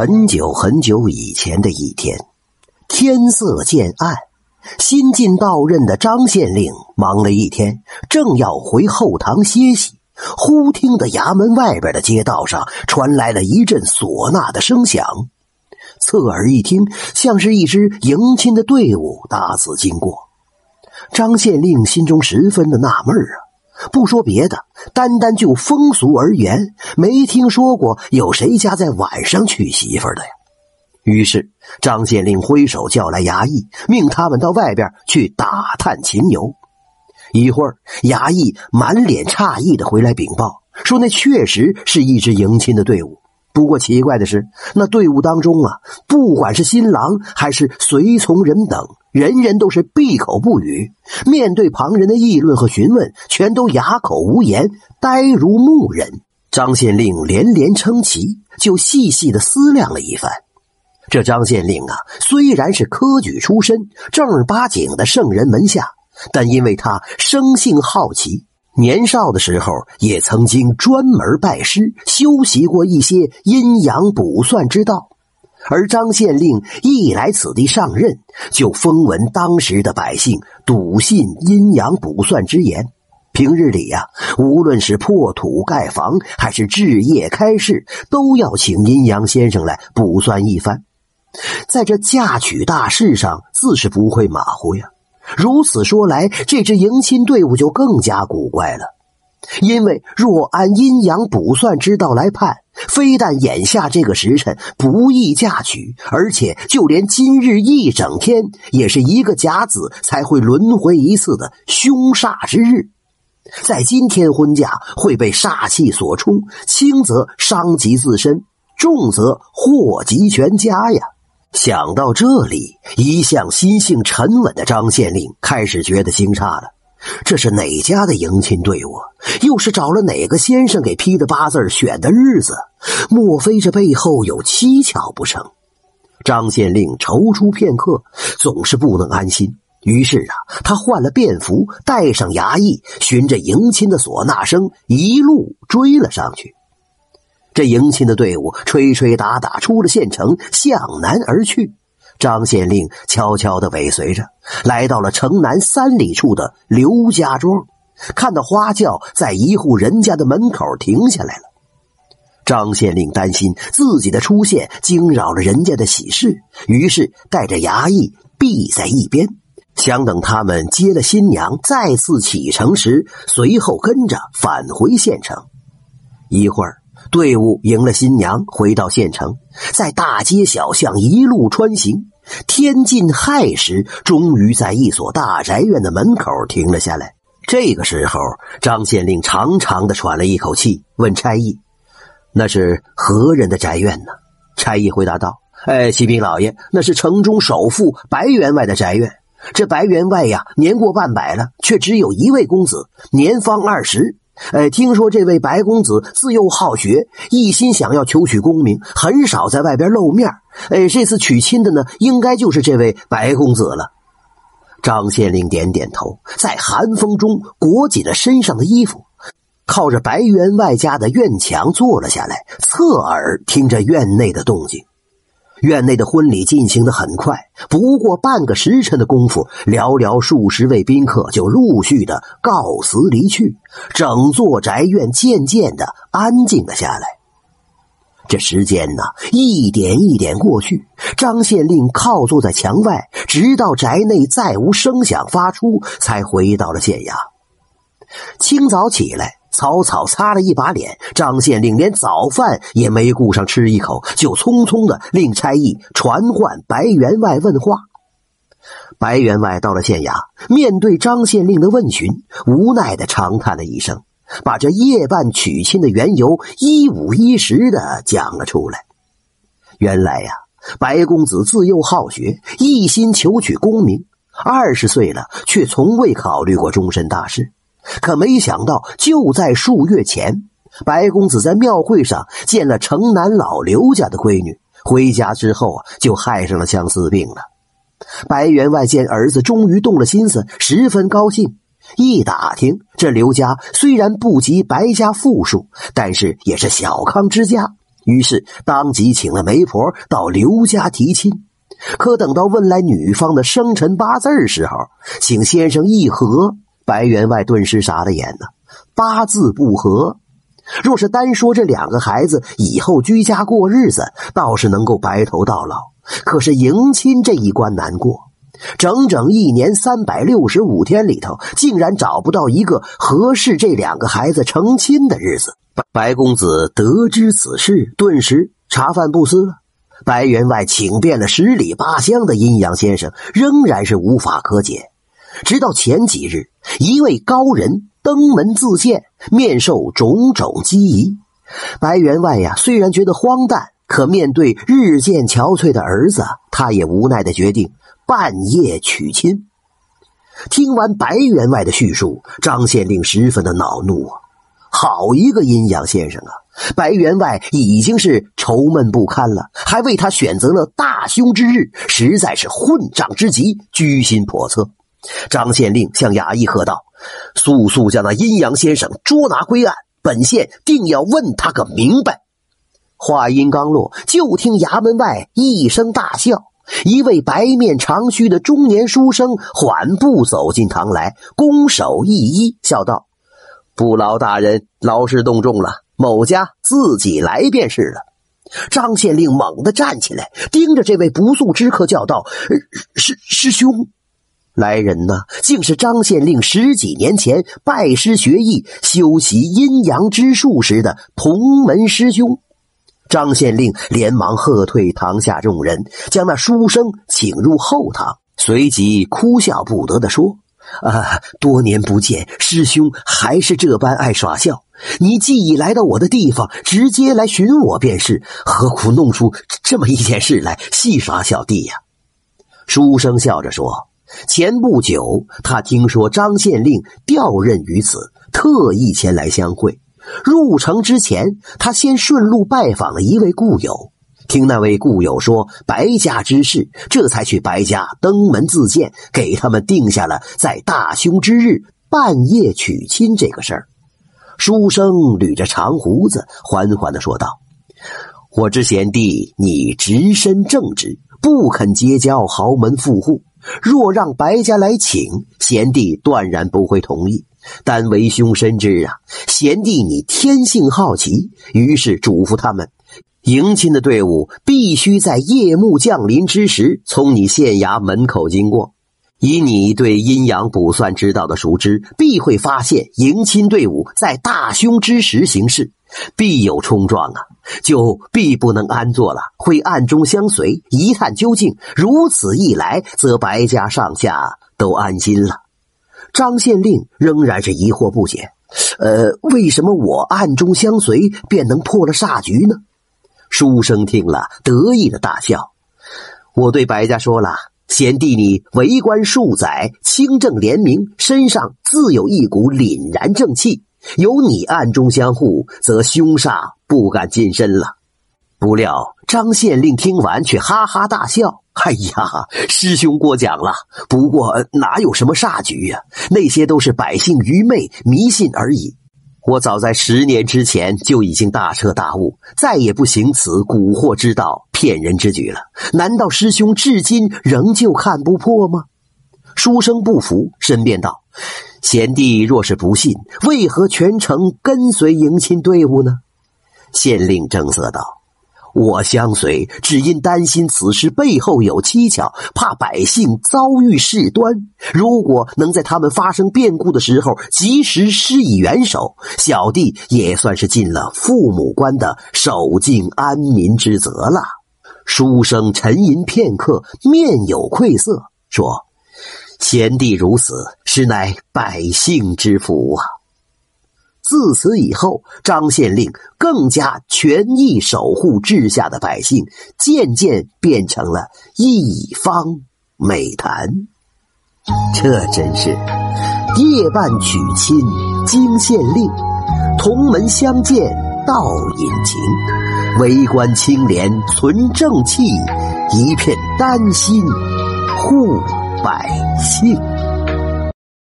很久很久以前的一天，天色渐暗，新晋到任的张县令忙了一天，正要回后堂歇息，忽听得衙门外边的街道上传来了一阵唢呐的声响。侧耳一听，像是一支迎亲的队伍大肆经过。张县令心中十分的纳闷啊。不说别的，单单就风俗而言，没听说过有谁家在晚上娶媳妇的呀。于是张县令挥手叫来衙役，命他们到外边去打探情由。一会儿，衙役满脸诧异的回来禀报说：“那确实是一支迎亲的队伍。不过奇怪的是，那队伍当中啊，不管是新郎还是随从人等。”人人都是闭口不语，面对旁人的议论和询问，全都哑口无言，呆如木人。张县令连连称奇，就细细的思量了一番。这张县令啊，虽然是科举出身，正儿八经的圣人门下，但因为他生性好奇，年少的时候也曾经专门拜师修习过一些阴阳卜算之道。而张县令一来此地上任，就风闻当时的百姓笃信阴阳卜算之言。平日里呀，无论是破土盖房，还是置业开市，都要请阴阳先生来卜算一番。在这嫁娶大事上，自是不会马虎呀。如此说来，这支迎亲队伍就更加古怪了。因为若按阴阳卜算之道来判，非但眼下这个时辰不宜嫁娶，而且就连今日一整天也是一个甲子才会轮回一次的凶煞之日。在今天婚嫁会被煞气所冲，轻则伤及自身，重则祸及全家呀！想到这里，一向心性沉稳的张县令开始觉得惊诧了。这是哪家的迎亲队伍？又是找了哪个先生给批的八字选的日子？莫非这背后有蹊跷不成？张县令踌躇片刻，总是不能安心。于是啊，他换了便服，带上衙役，循着迎亲的唢呐声，一路追了上去。这迎亲的队伍吹吹打打出了县城，向南而去。张县令悄悄的尾随着，来到了城南三里处的刘家庄，看到花轿在一户人家的门口停下来了。张县令担心自己的出现惊扰了人家的喜事，于是带着衙役避在一边，想等他们接了新娘再次启程时，随后跟着返回县城。一会儿。队伍迎了新娘，回到县城，在大街小巷一路穿行。天近亥时，终于在一所大宅院的门口停了下来。这个时候，张县令长长的喘了一口气，问差役：“那是何人的宅院呢？”差役回答道：“哎，启禀老爷，那是城中首富白员外的宅院。这白员外呀，年过半百了，却只有一位公子，年方二十。”哎，听说这位白公子自幼好学，一心想要求取功名，很少在外边露面。哎，这次娶亲的呢，应该就是这位白公子了。张县令点点头，在寒风中裹紧了身上的衣服，靠着白员外家的院墙坐了下来，侧耳听着院内的动静。院内的婚礼进行的很快，不过半个时辰的功夫，寥寥数十位宾客就陆续的告辞离去，整座宅院渐渐的安静了下来。这时间呢，一点一点过去，张县令靠坐在墙外，直到宅内再无声响发出，才回到了县衙。清早起来。草草擦了一把脸，张县令连早饭也没顾上吃一口，就匆匆的令差役传唤白员外问话。白员外到了县衙，面对张县令的问询，无奈的长叹了一声，把这夜半娶亲的缘由一五一十的讲了出来。原来呀，白公子自幼好学，一心求取功名，二十岁了却从未考虑过终身大事。可没想到，就在数月前，白公子在庙会上见了城南老刘家的闺女，回家之后啊，就害上了相思病了。白员外见儿子终于动了心思，十分高兴。一打听，这刘家虽然不及白家富庶，但是也是小康之家，于是当即请了媒婆到刘家提亲。可等到问来女方的生辰八字时候，请先生议和，白员外顿时傻了眼呢。八字不合，若是单说这两个孩子以后居家过日子，倒是能够白头到老。可是迎亲这一关难过，整整一年三百六十五天里头，竟然找不到一个合适这两个孩子成亲的日子。白公子得知此事，顿时茶饭不思了。白员外请遍了十里八乡的阴阳先生，仍然是无法可解。直到前几日，一位高人登门自荐，面受种种讥疑。白员外呀，虽然觉得荒诞，可面对日渐憔悴的儿子，他也无奈的决定半夜娶亲。听完白员外的叙述，张县令十分的恼怒啊！好一个阴阳先生啊！白员外已经是愁闷不堪了，还为他选择了大凶之日，实在是混账之极，居心叵测。张县令向衙役喝道：“速速将那阴阳先生捉拿归案，本县定要问他个明白。”话音刚落，就听衙门外一声大笑，一位白面长须的中年书生缓步走进堂来，拱手一揖，笑道：“不劳大人劳师动众了。”某家自己来便是了。张县令猛地站起来，盯着这位不速之客叫道：“师师兄，来人呐！竟是张县令十几年前拜师学艺、修习阴阳之术时的同门师兄。”张县令连忙喝退堂下众人，将那书生请入后堂，随即哭笑不得的说：“啊，多年不见，师兄还是这般爱耍笑。”你既已来到我的地方，直接来寻我便是，何苦弄出这么一件事来戏耍小弟呀？书生笑着说：“前不久，他听说张县令调任于此，特意前来相会。入城之前，他先顺路拜访了一位故友，听那位故友说白家之事，这才去白家登门自荐，给他们定下了在大凶之日半夜娶亲这个事儿。”书生捋着长胡子，缓缓的说道：“我知贤弟你直身正直，不肯结交豪门富户。若让白家来请，贤弟断然不会同意。但为兄深知啊，贤弟你天性好奇，于是嘱咐他们，迎亲的队伍必须在夜幕降临之时，从你县衙门口经过。”以你对阴阳卜算之道的熟知，必会发现迎亲队伍在大凶之时行事，必有冲撞啊，就必不能安坐了，会暗中相随，一探究竟。如此一来，则白家上下都安心了。张县令仍然是疑惑不解，呃，为什么我暗中相随便能破了煞局呢？书生听了，得意的大笑。我对白家说了。贤弟，你为官数载，清正廉明，身上自有一股凛然正气。有你暗中相护，则凶煞不敢近身了。不料张县令听完，却哈哈大笑：“哎呀，师兄过奖了。不过哪有什么煞局呀？那些都是百姓愚昧迷信而已。”我早在十年之前就已经大彻大悟，再也不行此蛊惑之道、骗人之举了。难道师兄至今仍旧看不破吗？书生不服，申辩道：“贤弟若是不信，为何全程跟随迎亲队伍呢？”县令正色道。我相随，只因担心此事背后有蹊跷，怕百姓遭遇事端。如果能在他们发生变故的时候及时施以援手，小弟也算是尽了父母官的守敬安民之责了。书生沉吟片刻，面有愧色，说：“贤弟如此，实乃百姓之福啊。”自此以后，张县令更加全意守护治下的百姓，渐渐变成了一方美谈。这真是夜半娶亲惊县令，同门相见道隐情。为官清廉存正气，一片丹心护百姓。